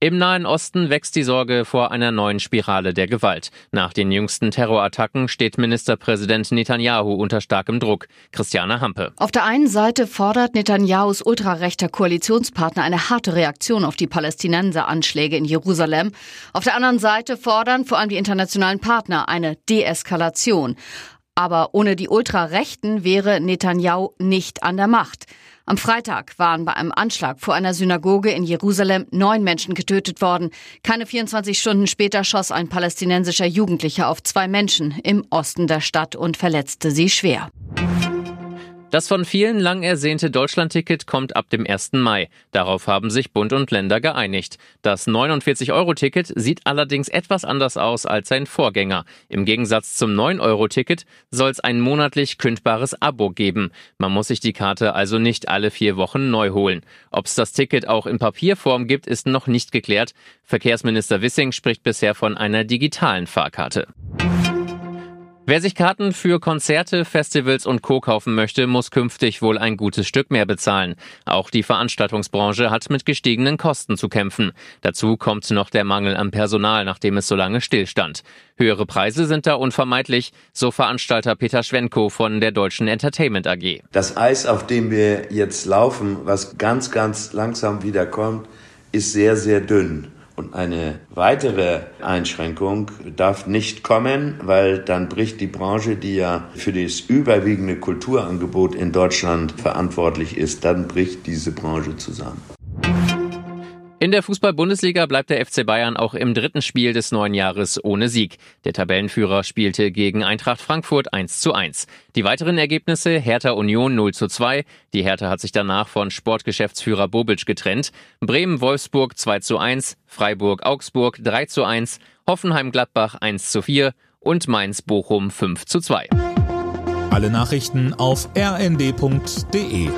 Im Nahen Osten wächst die Sorge vor einer neuen Spirale der Gewalt. Nach den jüngsten Terrorattacken steht Ministerpräsident Netanyahu unter starkem Druck. Christiane Hampe. Auf der einen Seite fordert Netanyahus ultrarechter Koalitionspartner eine harte Reaktion auf die Palästinenser-Anschläge in Jerusalem. Auf der anderen Seite fordern vor allem die internationalen Partner eine Deeskalation. Aber ohne die Ultrarechten wäre Netanyahu nicht an der Macht. Am Freitag waren bei einem Anschlag vor einer Synagoge in Jerusalem neun Menschen getötet worden. Keine 24 Stunden später schoss ein palästinensischer Jugendlicher auf zwei Menschen im Osten der Stadt und verletzte sie schwer. Das von vielen lang ersehnte Deutschlandticket kommt ab dem 1. Mai. Darauf haben sich Bund und Länder geeinigt. Das 49-Euro-Ticket sieht allerdings etwas anders aus als sein Vorgänger. Im Gegensatz zum 9-Euro-Ticket soll es ein monatlich kündbares Abo geben. Man muss sich die Karte also nicht alle vier Wochen neu holen. Ob es das Ticket auch in Papierform gibt, ist noch nicht geklärt. Verkehrsminister Wissing spricht bisher von einer digitalen Fahrkarte. Wer sich Karten für Konzerte, Festivals und Co. kaufen möchte, muss künftig wohl ein gutes Stück mehr bezahlen. Auch die Veranstaltungsbranche hat mit gestiegenen Kosten zu kämpfen. Dazu kommt noch der Mangel an Personal, nachdem es so lange stillstand. Höhere Preise sind da unvermeidlich, so Veranstalter Peter Schwenko von der Deutschen Entertainment AG. Das Eis, auf dem wir jetzt laufen, was ganz, ganz langsam wieder kommt, ist sehr, sehr dünn. Und eine weitere Einschränkung darf nicht kommen, weil dann bricht die Branche, die ja für das überwiegende Kulturangebot in Deutschland verantwortlich ist, dann bricht diese Branche zusammen. In der Fußball-Bundesliga bleibt der FC Bayern auch im dritten Spiel des neuen Jahres ohne Sieg. Der Tabellenführer spielte gegen Eintracht Frankfurt 1 zu 1. Die weiteren Ergebnisse Hertha Union 0 zu 2. Die Hertha hat sich danach von Sportgeschäftsführer Bobic getrennt. Bremen Wolfsburg 2 zu 1. Freiburg Augsburg 3 zu 1. Hoffenheim Gladbach 1 zu 4. Und Mainz Bochum 5 zu 2. Alle Nachrichten auf rnd.de